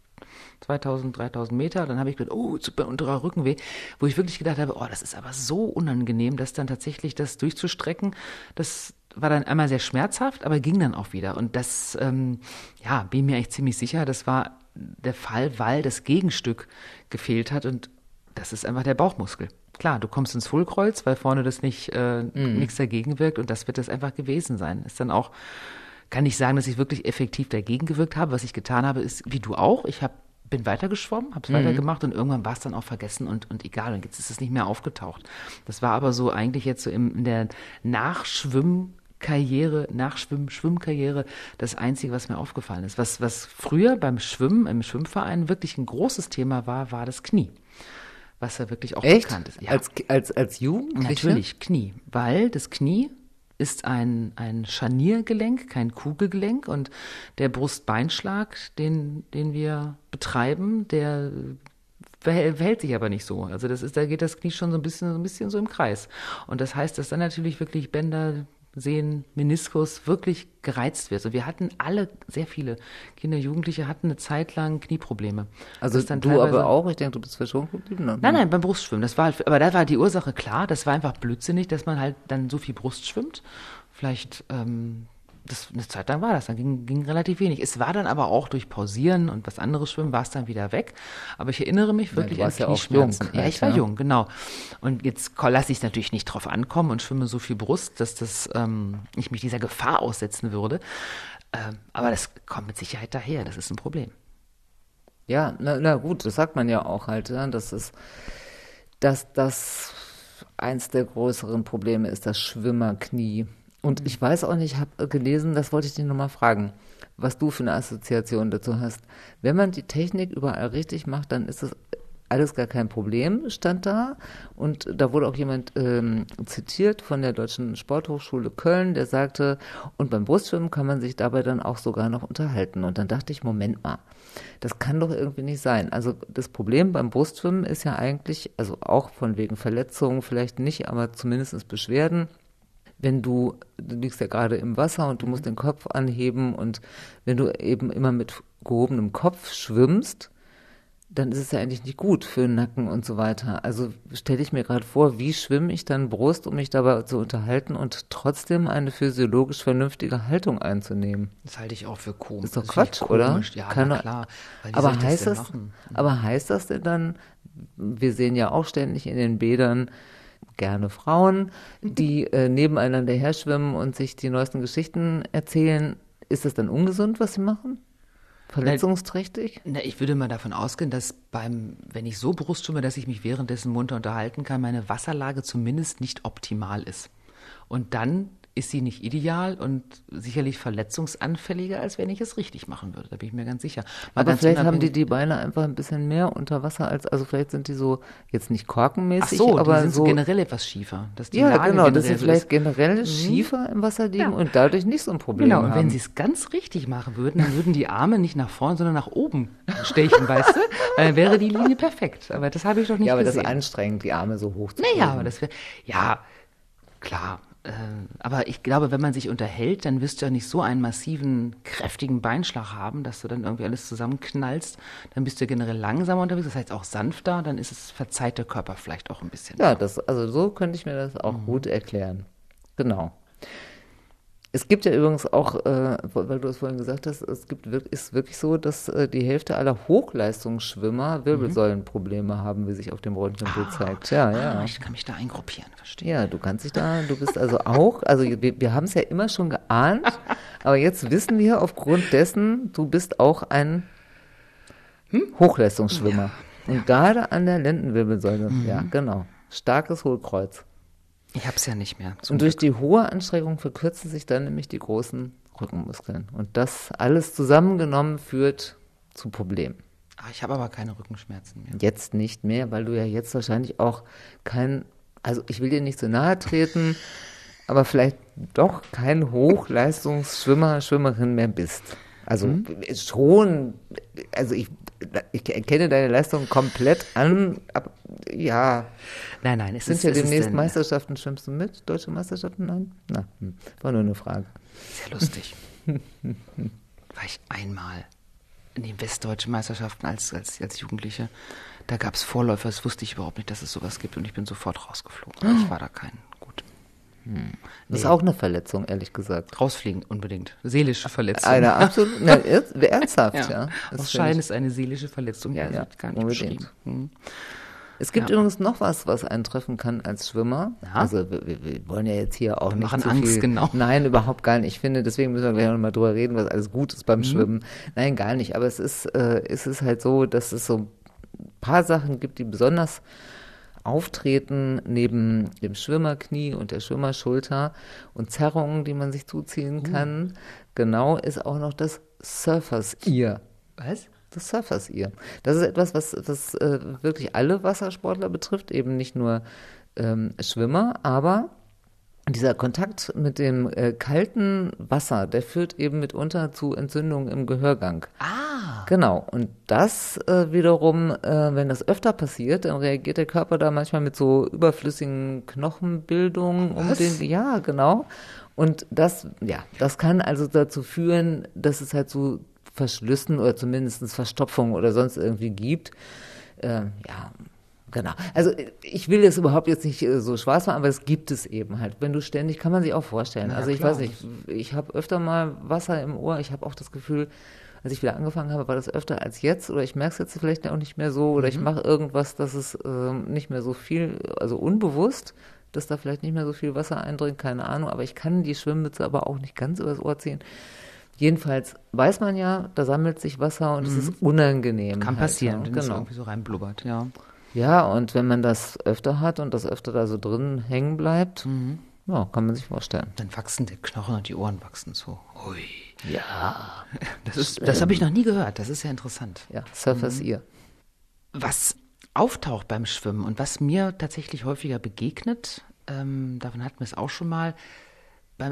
2000, 3000 Meter. Dann habe ich gedacht, oh, super unterer Rückenweh, wo ich wirklich gedacht habe, oh, das ist aber so unangenehm, das dann tatsächlich das durchzustrecken. Das war dann einmal sehr schmerzhaft, aber ging dann auch wieder. Und das, ähm, ja, bin mir eigentlich ziemlich sicher, das war der Fall, weil das Gegenstück gefehlt hat und das ist einfach der Bauchmuskel. Klar, du kommst ins Hohlkreuz, weil vorne das nicht äh, nichts dagegen wirkt und das wird das einfach gewesen sein. Ist dann auch, kann ich sagen, dass ich wirklich effektiv dagegen gewirkt habe. Was ich getan habe, ist, wie du auch, ich hab, bin weitergeschwommen, habe es weitergemacht und irgendwann war es dann auch vergessen und, und egal. Und jetzt ist es nicht mehr aufgetaucht. Das war aber so eigentlich jetzt so im, in der Nachschwimmkarriere, Nachschwimm, Schwimmkarriere das Einzige, was mir aufgefallen ist. Was, was früher beim Schwimmen, im Schwimmverein wirklich ein großes Thema war, war das Knie. Was ja wirklich auch
Echt?
bekannt ist. Ja.
Als, als, als Jugendliche?
Natürlich, Knie. Weil das Knie ist ein, ein Scharniergelenk, kein Kugelgelenk. Und der Brustbeinschlag, den, den wir betreiben, der verhält, sich aber nicht so. Also das ist, da geht das Knie schon so ein bisschen, so ein bisschen so im Kreis. Und das heißt, dass dann natürlich wirklich Bänder, Sehnen, Meniskus wirklich gereizt wird. Und wir hatten alle, sehr viele Kinder, Jugendliche hatten eine Zeit lang Knieprobleme.
Also du aber auch? Ich denke, du bist verschont geblieben. ne?
Nein, nein, beim Brustschwimmen. Das war halt, aber da war die Ursache klar. Das war einfach blödsinnig, dass man halt dann so viel Brust schwimmt. Vielleicht ähm, das, eine Zeit lang war das, dann ging, ging relativ wenig. Es war dann aber auch durch Pausieren und was anderes Schwimmen war es dann wieder weg. Aber ich erinnere mich wirklich
ja,
an
ja Knieschmerzen.
Ja, ich war ja. jung, genau. Und jetzt lasse ich es natürlich nicht drauf ankommen und schwimme so viel Brust, dass das ähm, ich mich dieser Gefahr aussetzen würde. Ähm, aber das kommt mit Sicherheit daher. Das ist ein Problem.
Ja, na, na gut, das sagt man ja auch halt, ja, dass es, dass das eins der größeren Probleme ist, das Schwimmerknie. Und ich weiß auch nicht, ich habe gelesen, das wollte ich dich nochmal fragen, was du für eine Assoziation dazu hast. Wenn man die Technik überall richtig macht, dann ist es alles gar kein Problem, stand da. Und da wurde auch jemand ähm, zitiert von der Deutschen Sporthochschule Köln, der sagte, und beim Brustschwimmen kann man sich dabei dann auch sogar noch unterhalten. Und dann dachte ich, Moment mal, das kann doch irgendwie nicht sein. Also das Problem beim Brustschwimmen ist ja eigentlich, also auch von wegen Verletzungen vielleicht nicht, aber zumindest Beschwerden, wenn du, du liegst ja gerade im Wasser und du musst den Kopf anheben und wenn du eben immer mit gehobenem Kopf schwimmst, dann ist es ja eigentlich nicht gut für den Nacken und so weiter. Also stelle ich mir gerade vor, wie schwimme ich dann Brust, um mich dabei zu unterhalten und trotzdem eine physiologisch vernünftige Haltung einzunehmen.
Das halte ich auch für komisch.
Ist doch Quatsch, oder?
Ja,
Kann
klar.
aber heißt das, das aber heißt das denn dann, wir sehen ja auch ständig in den Bädern gerne Frauen, die äh, nebeneinander her schwimmen und sich die neuesten Geschichten erzählen. Ist das dann ungesund, was sie machen? Verletzungsträchtig?
Na, ich würde mal davon ausgehen, dass beim, wenn ich so Brust schwimme, dass ich mich währenddessen munter unterhalten kann, meine Wasserlage zumindest nicht optimal ist. Und dann ist sie nicht ideal und sicherlich verletzungsanfälliger, als wenn ich es richtig machen würde. Da bin ich mir ganz sicher.
Mal Aber ganz vielleicht haben die die Beine einfach ein bisschen mehr unter Wasser als, also vielleicht sind die so jetzt nicht korkenmäßig,
Ach so,
aber
die sind
so
generell etwas schiefer.
Dass die ja, Lage genau, dass sie vielleicht generell mhm. schiefer im Wasser liegen ja. und dadurch nicht so ein Problem
genau,
haben.
Genau, und wenn sie es ganz richtig machen würden, dann würden die Arme nicht nach vorne, sondern nach oben stechen, weißt du? Dann wäre die Linie perfekt. Aber das habe ich doch nicht
gesehen. Ja, aber
gesehen.
das ist anstrengend, die Arme so hoch zu
Naja, aber das wäre, ja, klar äh, aber ich glaube, wenn man sich unterhält, dann wirst du ja nicht so einen massiven, kräftigen Beinschlag haben, dass du dann irgendwie alles zusammenknallst. Dann bist du generell langsamer unterwegs, das heißt auch sanfter, dann ist es, verzeiht der Körper vielleicht auch ein bisschen.
Ja, das, also so könnte ich mir das auch mhm. gut erklären. Genau. Es gibt ja übrigens auch, äh, weil du es vorhin gesagt hast, es gibt ist wirklich so, dass äh, die Hälfte aller Hochleistungsschwimmer Wirbelsäulenprobleme haben, wie sich auf dem Röntgenbild ah, zeigt. Ja, ja.
Ah, ich kann mich da eingruppieren, verstehe.
Ja, du kannst dich da, du bist also auch, also wir, wir haben es ja immer schon geahnt, aber jetzt wissen wir aufgrund dessen, du bist auch ein hm? Hochleistungsschwimmer. Ja, Und ja. gerade an der Lendenwirbelsäule, mhm. ja, genau. Starkes Hohlkreuz.
Ich habe es ja nicht mehr.
Und durch die hohe Anstrengung verkürzen sich dann nämlich die großen Rückenmuskeln. Und das alles zusammengenommen führt zu Problemen.
Ach, ich habe aber keine Rückenschmerzen mehr.
Jetzt nicht mehr, weil du ja jetzt wahrscheinlich auch kein, also ich will dir nicht so nahe treten, aber vielleicht doch kein Hochleistungsschwimmer, Schwimmerin mehr bist. Also mhm. schon, also ich, ich erkenne deine Leistung komplett an, aber ja.
Nein, nein,
es sind ist, ja demnächst denn, Meisterschaften. Schwimmst du mit? Deutsche Meisterschaften? Nein? Na, hm. war nur eine Frage.
Sehr lustig. war ich einmal in den westdeutschen Meisterschaften als, als, als Jugendliche. Da gab es Vorläufer, das wusste ich überhaupt nicht, dass es sowas gibt und ich bin sofort rausgeflogen. Ich war da kein
hm. Das ist auch eine Verletzung, ehrlich gesagt.
Rausfliegen unbedingt. Seelische Verletzung.
Eine absolut, ernsthaft, ja. ja.
Aus Schein ist eine seelische Verletzung, ja, ja gar nicht unbedingt. Hm.
Es gibt ja. übrigens noch was, was eintreffen kann als Schwimmer. Ja. Also wir, wir, wollen ja jetzt hier auch wir nicht
machen zu Angst,
viel.
genau.
Nein, überhaupt gar nicht. Ich finde, deswegen müssen wir gleich nochmal drüber reden, was alles gut ist beim mhm. Schwimmen. Nein, gar nicht. Aber es ist, äh, es ist halt so, dass es so ein paar Sachen gibt, die besonders Auftreten neben dem Schwimmerknie und der Schwimmerschulter und Zerrungen, die man sich zuziehen uh. kann. Genau ist auch noch das Surfers Ear.
Was?
Das Surfers Ear. Das ist etwas, was, was äh, wirklich alle Wassersportler betrifft, eben nicht nur ähm, Schwimmer, aber dieser Kontakt mit dem äh, kalten Wasser, der führt eben mitunter zu Entzündungen im Gehörgang.
Ah.
Genau. Und das äh, wiederum, äh, wenn das öfter passiert, dann reagiert der Körper da manchmal mit so überflüssigen Knochenbildungen um den. Ja, genau. Und das, ja, das kann also dazu führen, dass es halt so Verschlüssen oder zumindest Verstopfung oder sonst irgendwie gibt. Äh, ja, Genau. Also ich will das überhaupt jetzt nicht äh, so schwarz machen, aber es gibt es eben halt. Wenn du ständig, kann man sich auch vorstellen.
Na,
also ich
klar.
weiß nicht, ich habe öfter mal Wasser im Ohr. Ich habe auch das Gefühl, als ich wieder angefangen habe, war das öfter als jetzt. Oder ich merke es jetzt vielleicht auch nicht mehr so. Oder ich mache irgendwas, dass es ähm, nicht mehr so viel, also unbewusst, dass da vielleicht nicht mehr so viel Wasser eindringt, keine Ahnung. Aber ich kann die Schwimmmütze aber auch nicht ganz übers Ohr ziehen. Jedenfalls weiß man ja, da sammelt sich Wasser und es ist unangenehm.
Kann
halt,
passieren,
ja.
wenn es
Genau.
irgendwie so reinblubbert, ja.
Ja, und wenn man das öfter hat und das öfter da so drin hängen bleibt, ja, kann man sich vorstellen.
Dann wachsen die Knochen und die Ohren wachsen so. Ui.
Ja.
Das, ist- das habe ich noch nie gehört. Das ist ja interessant.
Ja, Surfers Ear.
Was auftaucht beim Schwimmen und was mir tatsächlich häufiger begegnet, ähm, davon hatten wir es auch schon mal,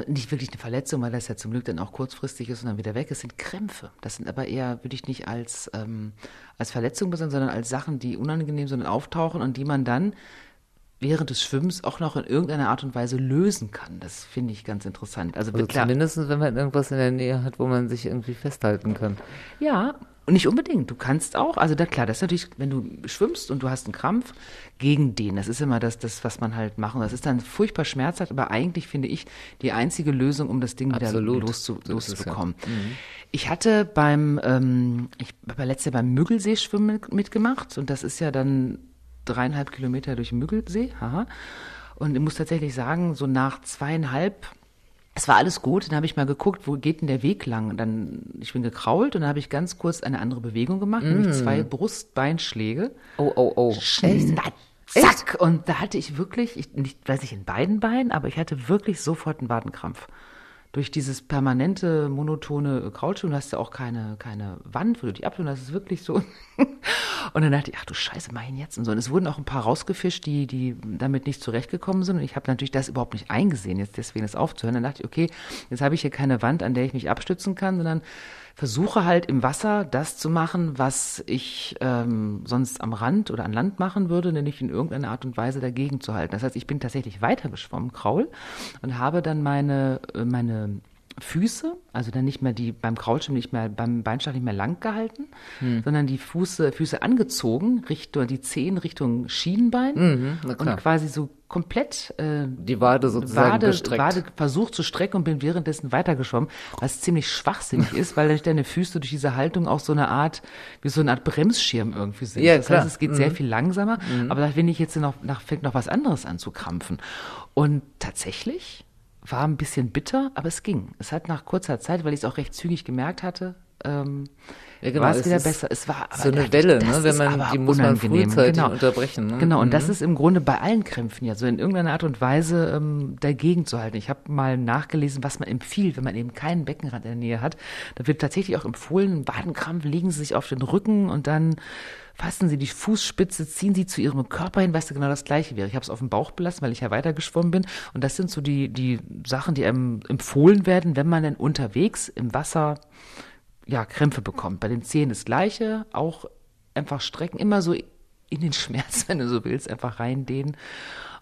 nicht wirklich eine Verletzung, weil das ja zum Glück dann auch kurzfristig ist und dann wieder weg ist, sind Krämpfe. Das sind aber eher, würde ich nicht als, ähm, als Verletzung besehen, sondern als Sachen, die unangenehm sind und auftauchen und die man dann während des Schwimmens auch noch in irgendeiner Art und Weise lösen kann. Das finde ich ganz interessant. Also,
Also
klar,
zumindest, wenn man irgendwas in der Nähe hat, wo man sich irgendwie festhalten kann.
Ja, und nicht unbedingt. Du kannst auch, also da klar, das ist natürlich, wenn du schwimmst und du hast einen Krampf, gegen den. Das ist immer das, das was man halt machen. Das ist dann furchtbar schmerzhaft, aber eigentlich finde ich die einzige Lösung, um das Ding
Absolut.
wieder loszu,
So es ja.
loszubekommen. Ich hatte beim, ähm, ich habe letztes Jahr beim Müggelsee-Schwimmen mit- mitgemacht und das ist ja dann dreieinhalb Kilometer durch Müggelsee, haha. Und ich muss tatsächlich sagen, so nach zweieinhalb es war alles gut, dann habe ich mal geguckt, wo geht denn der Weg lang? Und dann, ich bin gekrault und dann habe ich ganz kurz eine andere Bewegung gemacht, nämlich zwei Brustbeinschläge.
Oh, oh, oh.
Schnapp, Zack! Und da hatte ich wirklich, ich, nicht, weiß ich in beiden Beinen, aber ich hatte wirklich sofort einen Wadenkrampf. Durch dieses permanente, monotone Krautschwimmen, du hast ja auch keine, keine Wand, wo du dich abtun, das ist wirklich so. Und dann dachte ich, ach du Scheiße, mach ihn jetzt und so. Und es wurden auch ein paar rausgefischt, die, die damit nicht zurechtgekommen sind. Und ich habe natürlich das überhaupt nicht eingesehen, jetzt deswegen das aufzuhören. Dann dachte ich, okay, jetzt habe ich hier keine Wand, an der ich mich abstützen kann, sondern versuche halt im Wasser das zu machen, was ich ähm, sonst am Rand oder an Land machen würde, nämlich in irgendeiner Art und Weise dagegen zu halten. Das heißt, ich bin tatsächlich weitergeschwommen, Kraul, und habe dann meine, äh, meine Füße, also dann nicht mehr die beim Kraulschwimmen nicht mehr beim Beinschlag nicht mehr lang gehalten, sondern die Fuße, Füße angezogen, Richtung die Zehen Richtung Schienbein
Mhm,
und quasi so komplett äh,
Die Wade sozusagen
Wade,
gestreckt.
Wade versucht zu strecken und bin währenddessen weitergeschwommen, was ziemlich schwachsinnig ist, weil durch deine Füße durch diese Haltung auch so eine Art, wie so eine Art Bremsschirm irgendwie sind.
Ja,
das
klar.
heißt, es geht sehr viel langsamer, aber da finde ich jetzt noch, nach, fängt noch was anderes an zu krampfen. Und tatsächlich war ein bisschen bitter, aber es ging. Es hat nach kurzer Zeit, weil ich es auch recht zügig gemerkt hatte, ähm,
Ja, genau,
war es
es
wieder besser. Es war aber
so eine
ich,
Welle, ne? Wenn man, die muss man frühzeitig
genau.
unterbrechen. Ne?
Genau, und
Mhm.
das ist im Grunde bei allen Krämpfen ja so in irgendeiner Art und Weise ähm, dagegen zu halten. Ich habe mal nachgelesen, was man empfiehlt, wenn man eben keinen Beckenrand in der Nähe hat. Da wird tatsächlich auch empfohlen, im Wadenkrampf legen Sie sich auf den Rücken und dann fassen Sie die Fußspitze, ziehen Sie zu Ihrem Körper hin, was genau das Gleiche wäre. Ich habe es auf dem Bauch belassen, weil ich ja weitergeschwommen bin. Und das sind so die, die Sachen, die einem empfohlen werden, wenn man dann unterwegs im Wasser ja, Krämpfe bekommt. Bei den Zehen das Gleiche, auch einfach strecken, immer so in den Schmerz, wenn du so willst, einfach reindehnen.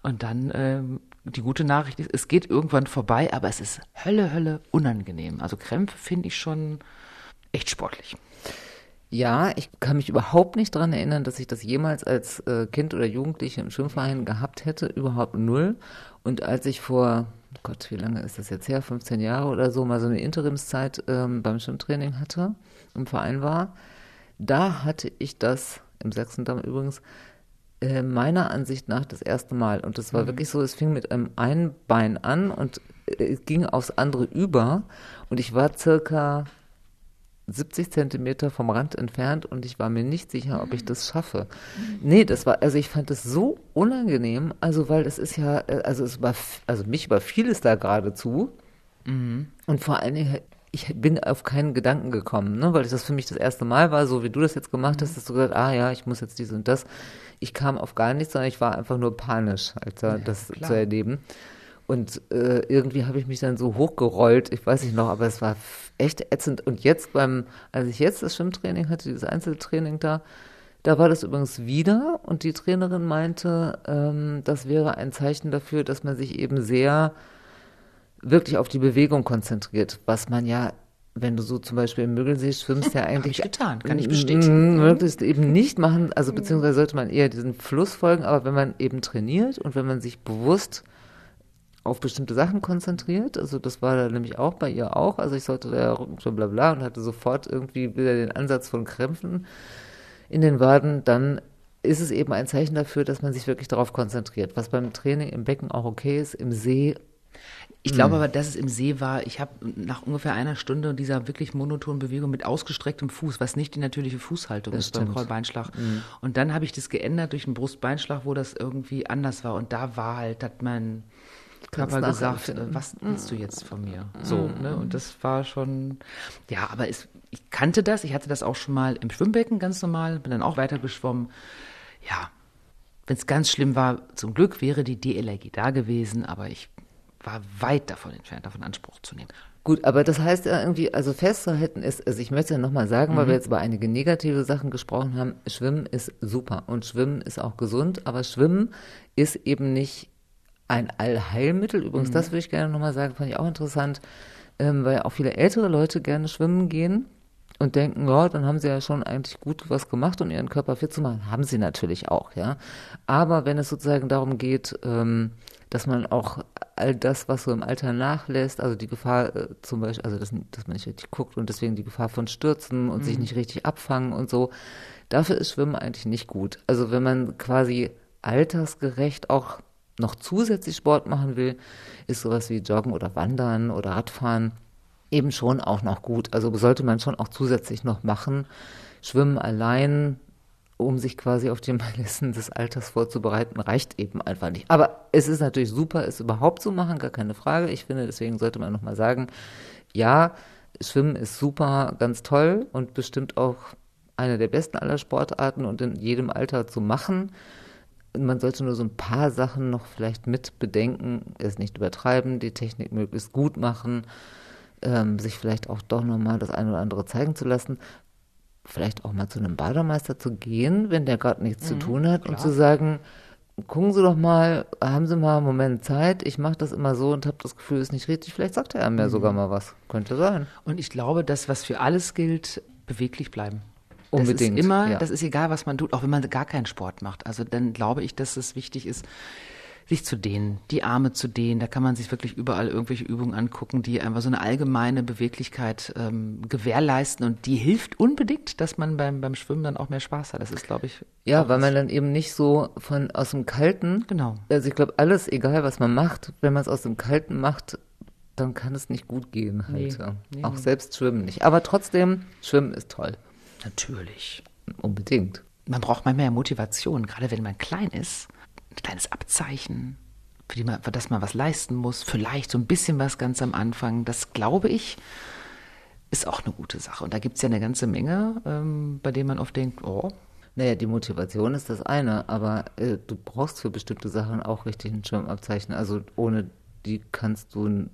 Und dann ähm, die gute Nachricht ist, es geht irgendwann vorbei, aber es ist Hölle, Hölle unangenehm. Also Krämpfe finde ich schon echt sportlich.
Ja, ich kann mich überhaupt nicht daran erinnern, dass ich das jemals als äh, Kind oder Jugendliche im Schwimmverein gehabt hätte, überhaupt null. Und als ich vor, Gott, wie lange ist das jetzt her, 15 Jahre oder so, mal so eine Interimszeit ähm, beim Schwimmtraining hatte, im Verein war, da hatte ich das, im Sachsendamm übrigens, äh, meiner Ansicht nach das erste Mal. Und das war wirklich so, es fing mit einem einen Bein an und äh, es ging aufs andere über. Und ich war circa 70 Zentimeter vom Rand entfernt und ich war mir nicht sicher, ob ich das schaffe. Nee, das war, also ich fand das so unangenehm, also weil das ist ja, äh, also es war, also mich überfiel es da geradezu. Und vor allen Dingen, ich bin auf keinen Gedanken gekommen, ne, weil das für mich das erste Mal war, so wie du das jetzt gemacht hast, dass du gesagt, ah ja, ich muss jetzt dies und das. Ich kam auf gar nichts, sondern ich war einfach nur panisch, als da das
klar.
zu erleben. Und äh, irgendwie habe ich mich dann so hochgerollt, ich weiß nicht noch, aber es war echt ätzend. Und jetzt beim, als ich jetzt das Schwimmtraining hatte, dieses Einzeltraining da, da war das übrigens wieder. Und die Trainerin meinte, ähm, das wäre ein Zeichen dafür, dass man sich eben sehr wirklich auf die Bewegung konzentriert, was man ja wenn du so zum Beispiel im Müggelsee schwimmst, ja eigentlich.
ich getan, kann ich bestätigen.
Möglichst eben nicht machen, also beziehungsweise sollte man eher diesen Fluss folgen, aber wenn man eben trainiert und wenn man sich bewusst auf bestimmte Sachen konzentriert, also das war da nämlich auch bei ihr auch, also ich sollte da schon bla bla und hatte sofort irgendwie wieder den Ansatz von Krämpfen in den Waden, dann ist es eben ein Zeichen dafür, dass man sich wirklich darauf konzentriert, was beim Training im Becken auch okay ist, im See
ich glaube aber, dass es im See war, ich habe nach ungefähr einer Stunde dieser wirklich monotonen Bewegung mit ausgestrecktem Fuß, was nicht die natürliche Fußhaltung
Das
ist beim
stimmt.
Rollbeinschlag. Und dann habe ich das geändert durch einen Brustbeinschlag, wo das irgendwie anders war. Und da war halt, hat mein Körper gesagt, äh, was willst du jetzt von mir? So, ne? Und das war schon, ja, aber es, ich kannte das, ich hatte das auch schon mal im Schwimmbecken ganz normal, bin dann auch weiter geschwommen. Ja, wenn es ganz schlimm war, zum Glück wäre die DLRG da gewesen, aber ich war weit davon entfernt, davon Anspruch zu nehmen.
Gut, aber das heißt ja irgendwie, also festzuhalten ist, also ich möchte ja nochmal sagen, weil wir jetzt über einige negative Sachen gesprochen haben, Schwimmen ist super und Schwimmen ist auch gesund, aber Schwimmen ist eben nicht ein Allheilmittel. Übrigens, das würde ich gerne nochmal sagen, fand ich auch interessant, ähm, weil auch viele ältere Leute gerne schwimmen gehen und denken, ja, dann haben sie ja schon eigentlich gut was gemacht, um ihren Körper fit zu machen. Haben sie natürlich auch, ja. Aber wenn es sozusagen darum geht, ähm, dass man auch all das, was so im Alter nachlässt, also die Gefahr äh, zum Beispiel, also dass, dass man nicht richtig guckt und deswegen die Gefahr von Stürzen und sich nicht richtig abfangen und so, dafür ist Schwimmen eigentlich nicht gut. Also wenn man quasi altersgerecht auch noch zusätzlich Sport machen will, ist sowas wie Joggen oder Wandern oder Radfahren eben schon auch noch gut. Also sollte man schon auch zusätzlich noch machen. Schwimmen allein, um sich quasi auf die Messen des Alters vorzubereiten, reicht eben einfach nicht. Aber es ist natürlich super, es überhaupt zu machen, gar keine Frage. Ich finde, deswegen sollte man nochmal sagen, ja, Schwimmen ist super, ganz toll und bestimmt auch eine der besten aller Sportarten und in jedem Alter zu machen. Man sollte nur so ein paar Sachen noch vielleicht mit bedenken, es nicht übertreiben, die Technik möglichst gut machen, ähm, sich vielleicht auch doch nochmal das eine oder andere zeigen zu lassen, vielleicht auch mal zu einem Bademeister zu gehen, wenn der gerade nichts zu tun hat und zu sagen, gucken Sie doch mal, haben Sie mal einen Moment Zeit, ich mache das immer so und habe das Gefühl, es ist nicht richtig, vielleicht sagt er mir sogar mal was, könnte sein.
Und ich glaube, das, was für alles gilt, beweglich bleiben.
Unbedingt,
Das ist immer,
ja.
das ist egal, was man tut, auch wenn man gar keinen Sport macht. Also dann glaube ich, dass es wichtig ist, sich zu dehnen, die Arme zu dehnen. Da kann man sich wirklich überall irgendwelche Übungen angucken, die einfach so eine allgemeine Beweglichkeit ähm, gewährleisten. Und die hilft unbedingt, dass man beim, beim Schwimmen dann auch mehr Spaß hat. Das ist, glaube ich,
Ja, weil
was-
man dann eben nicht so von aus dem Kalten,
Genau.
also ich glaube, alles, egal was man macht, wenn man es aus dem Kalten macht, dann kann es nicht gut gehen halt.
Nee, nee,
Auch
nee.
selbst Schwimmen nicht. Aber trotzdem, Schwimmen ist toll.
Natürlich.
Unbedingt.
man braucht mal mehr Motivation, gerade wenn man klein ist. Ein kleines Abzeichen, für, die man, für das man was leisten muss. Vielleicht so ein bisschen was ganz am Anfang. Das glaube ich, ist auch eine gute Sache. Und da gibt es ja eine ganze Menge, ähm, bei denen man oft denkt, oh,
Naja, die Motivation ist das eine, aber äh, du brauchst für bestimmte Sachen auch richtig ein Schwimmabzeichen. Also ohne die kannst du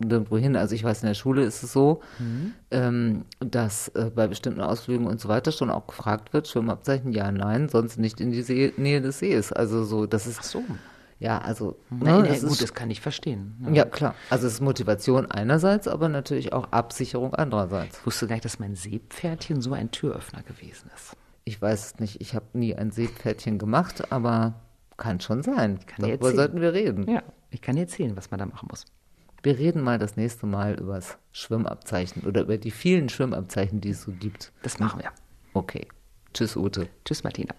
nirgendwo hin. Also ich weiß, in der Schule ist es so, ähm, dass äh, bei bestimmten Ausflügen und so weiter schon auch gefragt wird, Schwimmabzeichen, ja, nein, sonst nicht in die See, Nähe des Sees. Also so, das ist,
ach so.
ja, also,
Na,
ne, das
gut,
ist,
das kann ich verstehen.
ja klar. Also es ist Motivation einerseits, aber natürlich auch Absicherung andererseits.
Ich wusste gar nicht, dass mein Seepferdchen so ein Türöffner gewesen ist.
Ich weiß es nicht, ich habe nie ein Seepferdchen gemacht, aber kann schon sein.
Kann
Darüber sollten wir reden.
Ja, ich kann dir erzählen, was man da machen muss.
Wir reden mal das nächste Mal über das Schwimmabzeichen oder über die vielen Schwimmabzeichen, die es so gibt.
Das machen wir.
Okay. Tschüss, Ute.
Tschüss, Martina.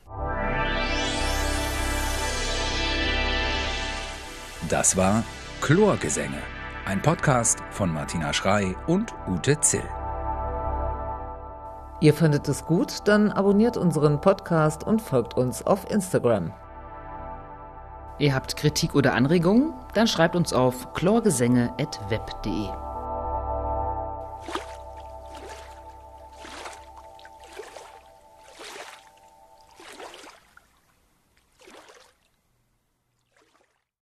Das war Chlorgesänge, ein Podcast von Martina Schrei und Ute Zill.
Ihr findet es gut? Dann abonniert unseren Podcast und folgt uns auf Instagram.
Ihr habt Kritik oder Anregungen? Dann schreibt uns auf chlorgesänge.web.de.